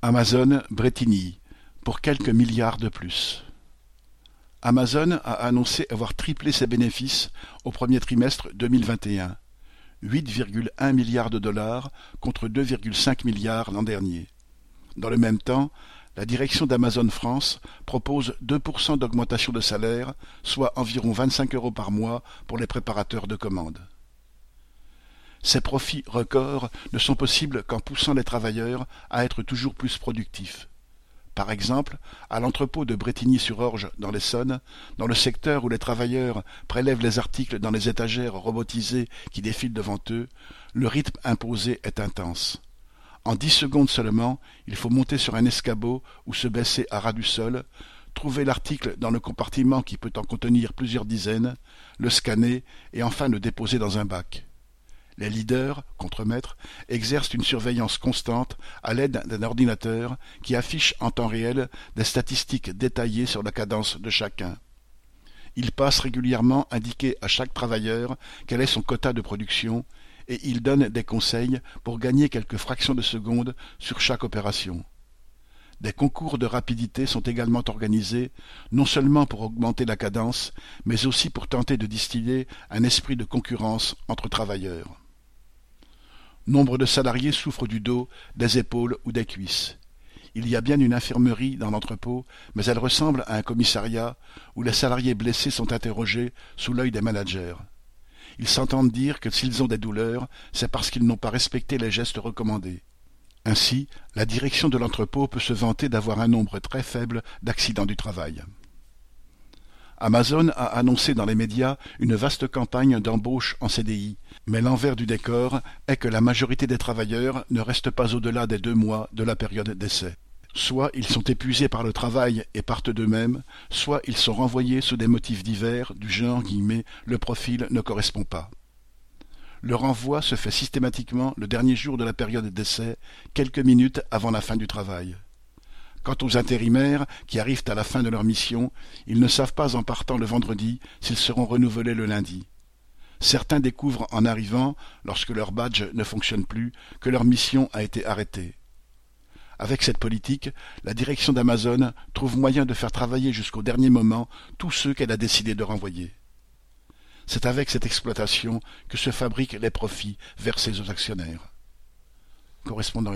Amazon Bretigny, pour quelques milliards de plus. Amazon a annoncé avoir triplé ses bénéfices au premier trimestre 2021, 8,1 milliards de dollars contre 2,5 milliards l'an dernier. Dans le même temps, la direction d'Amazon France propose 2% d'augmentation de salaire, soit environ 25 euros par mois pour les préparateurs de commandes. Ces profits records ne sont possibles qu'en poussant les travailleurs à être toujours plus productifs. Par exemple, à l'entrepôt de Bretigny-sur-Orge dans l'Essonne, dans le secteur où les travailleurs prélèvent les articles dans les étagères robotisées qui défilent devant eux, le rythme imposé est intense. En dix secondes seulement, il faut monter sur un escabeau ou se baisser à ras du sol, trouver l'article dans le compartiment qui peut en contenir plusieurs dizaines, le scanner et enfin le déposer dans un bac. Les leaders, contremaîtres, exercent une surveillance constante à l'aide d'un ordinateur qui affiche en temps réel des statistiques détaillées sur la cadence de chacun. Ils passent régulièrement indiquer à chaque travailleur quel est son quota de production et ils donnent des conseils pour gagner quelques fractions de seconde sur chaque opération. Des concours de rapidité sont également organisés, non seulement pour augmenter la cadence, mais aussi pour tenter de distiller un esprit de concurrence entre travailleurs. Nombre de salariés souffrent du dos, des épaules ou des cuisses. Il y a bien une infirmerie dans l'entrepôt, mais elle ressemble à un commissariat où les salariés blessés sont interrogés sous l'œil des managers. Ils s'entendent dire que s'ils ont des douleurs, c'est parce qu'ils n'ont pas respecté les gestes recommandés. Ainsi, la direction de l'entrepôt peut se vanter d'avoir un nombre très faible d'accidents du travail. Amazon a annoncé dans les médias une vaste campagne d'embauche en CDI, mais l'envers du décor est que la majorité des travailleurs ne restent pas au-delà des deux mois de la période d'essai. Soit ils sont épuisés par le travail et partent d'eux-mêmes, soit ils sont renvoyés sous des motifs divers du genre guillemets, le profil ne correspond pas. Le renvoi se fait systématiquement le dernier jour de la période d'essai, quelques minutes avant la fin du travail. Quant aux intérimaires, qui arrivent à la fin de leur mission, ils ne savent pas en partant le vendredi s'ils seront renouvelés le lundi. Certains découvrent en arrivant, lorsque leur badge ne fonctionne plus, que leur mission a été arrêtée. Avec cette politique, la direction d'Amazon trouve moyen de faire travailler jusqu'au dernier moment tous ceux qu'elle a décidé de renvoyer. C'est avec cette exploitation que se fabriquent les profits versés aux actionnaires. Correspondant.